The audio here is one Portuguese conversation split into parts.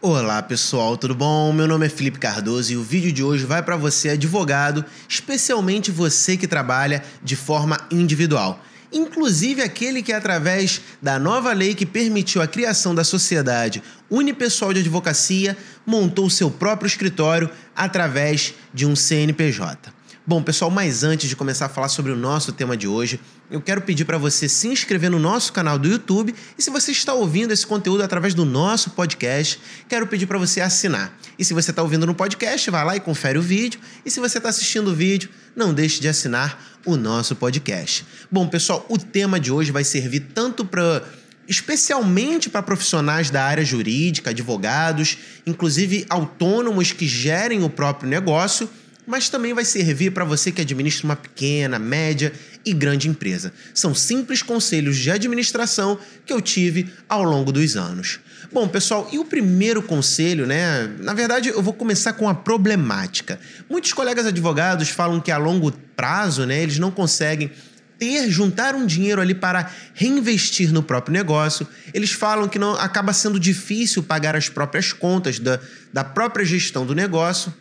Olá pessoal, tudo bom? Meu nome é Felipe Cardoso e o vídeo de hoje vai para você, advogado, especialmente você que trabalha de forma individual. Inclusive aquele que, através da nova lei que permitiu a criação da sociedade unipessoal de advocacia, montou seu próprio escritório através de um CNPJ. Bom, pessoal, mas antes de começar a falar sobre o nosso tema de hoje, eu quero pedir para você se inscrever no nosso canal do YouTube e se você está ouvindo esse conteúdo através do nosso podcast, quero pedir para você assinar. E se você está ouvindo no podcast, vai lá e confere o vídeo. E se você está assistindo o vídeo, não deixe de assinar o nosso podcast. Bom, pessoal, o tema de hoje vai servir tanto para especialmente para profissionais da área jurídica, advogados, inclusive autônomos que gerem o próprio negócio mas também vai servir para você que administra uma pequena, média e grande empresa. São simples conselhos de administração que eu tive ao longo dos anos. Bom, pessoal, e o primeiro conselho, né? Na verdade, eu vou começar com a problemática. Muitos colegas advogados falam que a longo prazo, né, eles não conseguem ter, juntar um dinheiro ali para reinvestir no próprio negócio. Eles falam que não acaba sendo difícil pagar as próprias contas da, da própria gestão do negócio.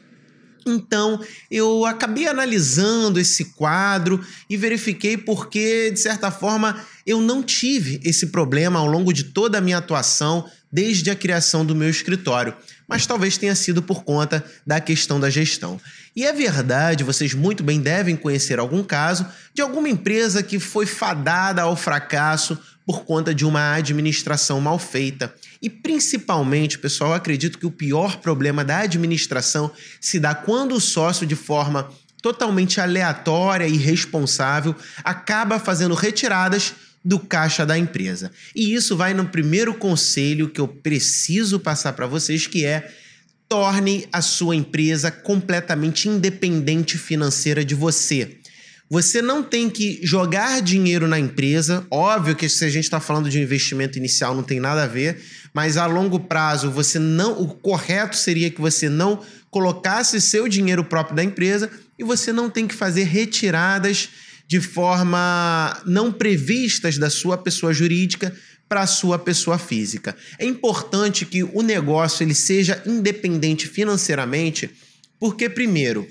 Então, eu acabei analisando esse quadro e verifiquei porque, de certa forma, eu não tive esse problema ao longo de toda a minha atuação, desde a criação do meu escritório, mas talvez tenha sido por conta da questão da gestão. E é verdade, vocês muito bem devem conhecer algum caso de alguma empresa que foi fadada ao fracasso por conta de uma administração mal feita. E principalmente, pessoal, acredito que o pior problema da administração se dá quando o sócio, de forma totalmente aleatória e irresponsável, acaba fazendo retiradas do caixa da empresa. E isso vai no primeiro conselho que eu preciso passar para vocês, que é torne a sua empresa completamente independente financeira de você. Você não tem que jogar dinheiro na empresa. Óbvio que se a gente está falando de um investimento inicial não tem nada a ver, mas a longo prazo você não. O correto seria que você não colocasse seu dinheiro próprio da empresa e você não tem que fazer retiradas de forma não previstas da sua pessoa jurídica para a sua pessoa física. É importante que o negócio ele seja independente financeiramente, porque primeiro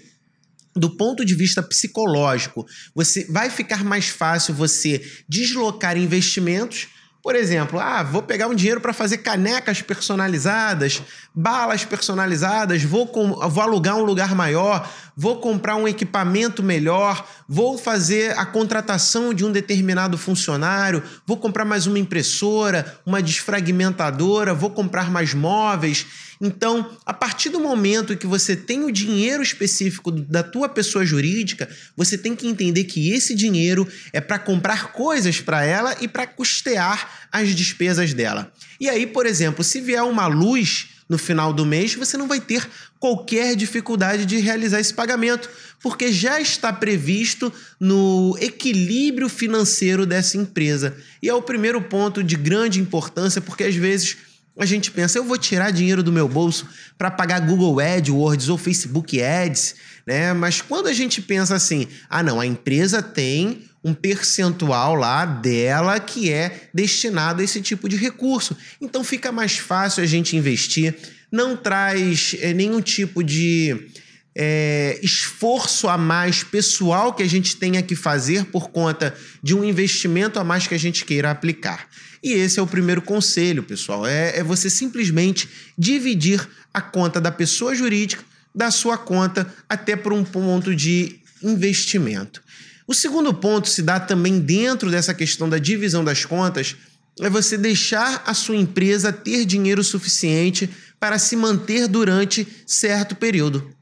do ponto de vista psicológico, você vai ficar mais fácil você deslocar investimentos. Por exemplo, ah, vou pegar um dinheiro para fazer canecas personalizadas, balas personalizadas, vou, com, vou alugar um lugar maior, vou comprar um equipamento melhor, vou fazer a contratação de um determinado funcionário, vou comprar mais uma impressora, uma desfragmentadora, vou comprar mais móveis. Então, a partir do momento que você tem o dinheiro específico da tua pessoa jurídica, você tem que entender que esse dinheiro é para comprar coisas para ela e para custear as despesas dela. E aí, por exemplo, se vier uma luz no final do mês, você não vai ter qualquer dificuldade de realizar esse pagamento, porque já está previsto no equilíbrio financeiro dessa empresa. E é o primeiro ponto de grande importância, porque às vezes a gente pensa, eu vou tirar dinheiro do meu bolso para pagar Google AdWords ou Facebook Ads, né? Mas quando a gente pensa assim, ah não, a empresa tem um percentual lá dela que é destinado a esse tipo de recurso. Então fica mais fácil a gente investir, não traz é, nenhum tipo de é, esforço a mais pessoal que a gente tenha que fazer por conta de um investimento a mais que a gente queira aplicar. E esse é o primeiro conselho, pessoal: é, é você simplesmente dividir a conta da pessoa jurídica da sua conta até por um ponto de investimento. O segundo ponto se dá também dentro dessa questão da divisão das contas, é você deixar a sua empresa ter dinheiro suficiente para se manter durante certo período.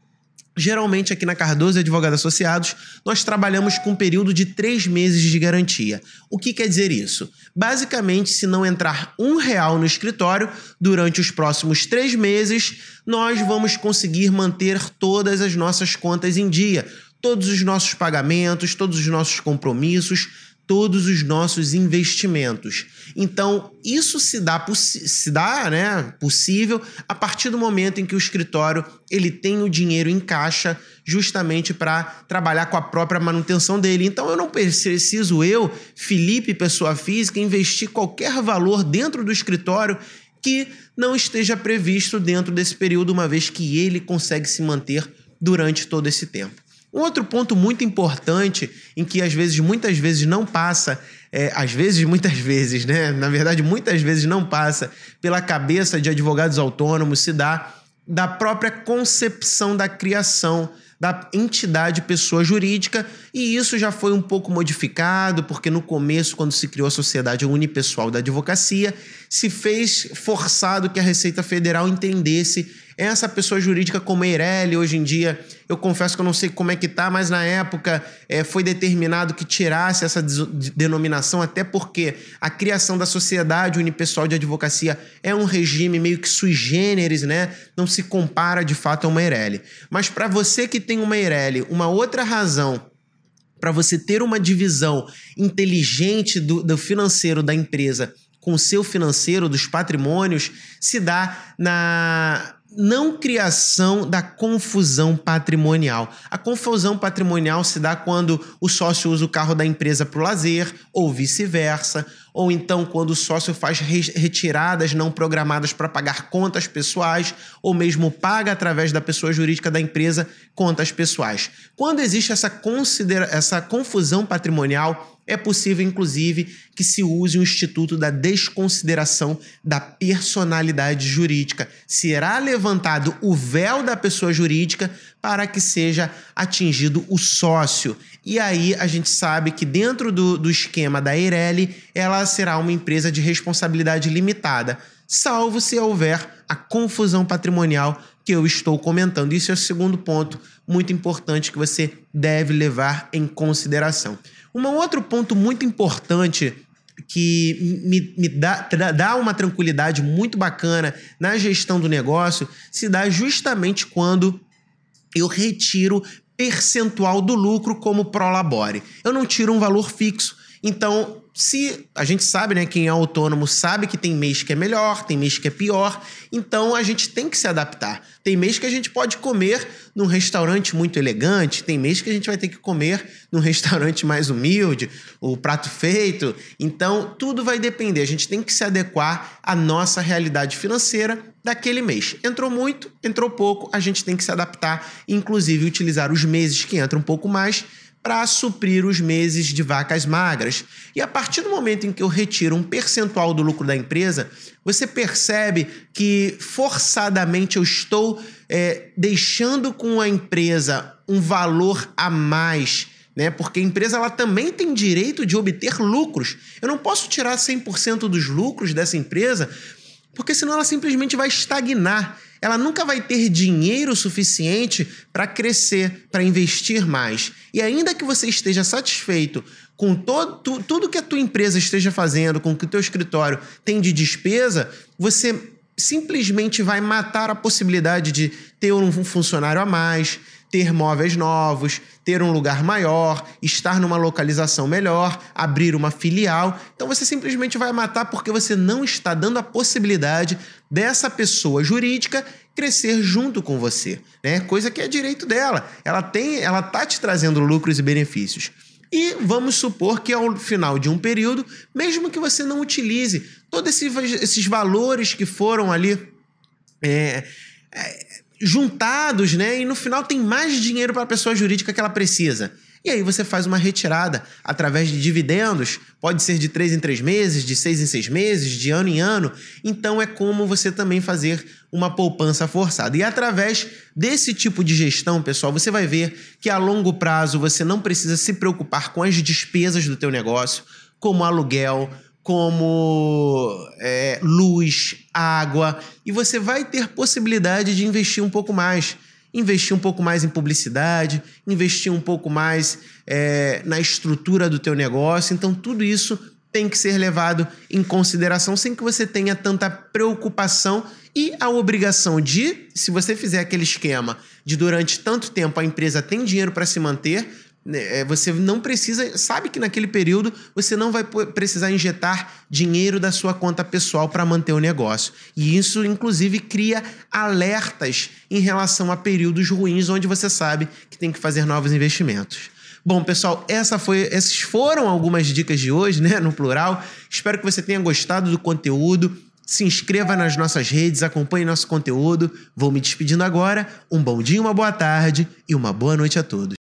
Geralmente, aqui na Cardoso Advogados Associados, nós trabalhamos com um período de três meses de garantia. O que quer dizer isso? Basicamente, se não entrar um real no escritório durante os próximos três meses, nós vamos conseguir manter todas as nossas contas em dia, todos os nossos pagamentos, todos os nossos compromissos, todos os nossos investimentos. Então, isso se dá, se dá né, possível a partir do momento em que o escritório ele tem o dinheiro em caixa justamente para trabalhar com a própria manutenção dele. Então, eu não preciso eu, Felipe, pessoa física, investir qualquer valor dentro do escritório que não esteja previsto dentro desse período, uma vez que ele consegue se manter durante todo esse tempo. Um outro ponto muito importante, em que às vezes, muitas vezes não passa, é, às vezes, muitas vezes, né? Na verdade, muitas vezes não passa pela cabeça de advogados autônomos, se dá da própria concepção da criação da entidade pessoa jurídica, e isso já foi um pouco modificado, porque no começo, quando se criou a Sociedade Unipessoal da Advocacia, se fez forçado que a Receita Federal entendesse essa pessoa jurídica como Eireli, hoje em dia, eu confesso que eu não sei como é que tá, mas na época é, foi determinado que tirasse essa denominação, até porque a criação da sociedade unipessoal de advocacia é um regime meio que sui generis, né? Não se compara de fato a uma Eireli. Mas para você que tem uma Eireli, uma outra razão para você ter uma divisão inteligente do, do financeiro da empresa com o seu financeiro, dos patrimônios, se dá na não criação da confusão patrimonial. A confusão patrimonial se dá quando o sócio usa o carro da empresa para o lazer, ou vice-versa, ou então quando o sócio faz retiradas não programadas para pagar contas pessoais, ou mesmo paga através da pessoa jurídica da empresa contas pessoais. Quando existe essa, considera essa confusão patrimonial, é possível, inclusive, que se use o instituto da desconsideração da personalidade jurídica. Será levantado o véu da pessoa jurídica para que seja atingido o sócio. E aí a gente sabe que dentro do, do esquema da Eireli, ela será uma empresa de responsabilidade limitada, salvo se houver a confusão patrimonial que eu estou comentando. Isso é o segundo ponto muito importante que você deve levar em consideração. Um outro ponto muito importante que me, me dá, dá uma tranquilidade muito bacana na gestão do negócio se dá justamente quando eu retiro percentual do lucro como prolabore. Eu não tiro um valor fixo. Então, se a gente sabe, né, quem é autônomo sabe que tem mês que é melhor, tem mês que é pior, então a gente tem que se adaptar. Tem mês que a gente pode comer num restaurante muito elegante, tem mês que a gente vai ter que comer num restaurante mais humilde, o prato feito. Então, tudo vai depender. A gente tem que se adequar à nossa realidade financeira daquele mês. Entrou muito, entrou pouco, a gente tem que se adaptar, inclusive utilizar os meses que entram um pouco mais para suprir os meses de vacas magras. E a partir do momento em que eu retiro um percentual do lucro da empresa, você percebe que forçadamente eu estou é, deixando com a empresa um valor a mais. Né? Porque a empresa ela também tem direito de obter lucros. Eu não posso tirar 100% dos lucros dessa empresa, porque senão ela simplesmente vai estagnar ela nunca vai ter dinheiro suficiente para crescer, para investir mais. E ainda que você esteja satisfeito com todo, tu, tudo que a tua empresa esteja fazendo, com o que o teu escritório tem de despesa, você simplesmente vai matar a possibilidade de ter um funcionário a mais, ter móveis novos, ter um lugar maior, estar numa localização melhor, abrir uma filial. Então você simplesmente vai matar porque você não está dando a possibilidade dessa pessoa jurídica crescer junto com você, né? Coisa que é direito dela. Ela tem, ela tá te trazendo lucros e benefícios. E vamos supor que ao final de um período, mesmo que você não utilize todos esses, esses valores que foram ali é, é, juntados, né? E no final tem mais dinheiro para a pessoa jurídica que ela precisa. E aí você faz uma retirada através de dividendos, pode ser de três em três meses, de seis em seis meses, de ano em ano. Então é como você também fazer uma poupança forçada. E através desse tipo de gestão, pessoal, você vai ver que a longo prazo você não precisa se preocupar com as despesas do teu negócio, como aluguel, como é, luz, água, e você vai ter possibilidade de investir um pouco mais. Investir um pouco mais em publicidade, investir um pouco mais é, na estrutura do teu negócio. Então, tudo isso tem que ser levado em consideração sem que você tenha tanta preocupação e a obrigação de, se você fizer aquele esquema de durante tanto tempo a empresa tem dinheiro para se manter, você não precisa, sabe que naquele período você não vai precisar injetar dinheiro da sua conta pessoal para manter o negócio. E isso, inclusive, cria alertas em relação a períodos ruins onde você sabe que tem que fazer novos investimentos. Bom, pessoal, essa foi, essas foram algumas dicas de hoje, né, no plural. Espero que você tenha gostado do conteúdo. Se inscreva nas nossas redes, acompanhe nosso conteúdo. Vou me despedindo agora. Um bom dia, uma boa tarde e uma boa noite a todos.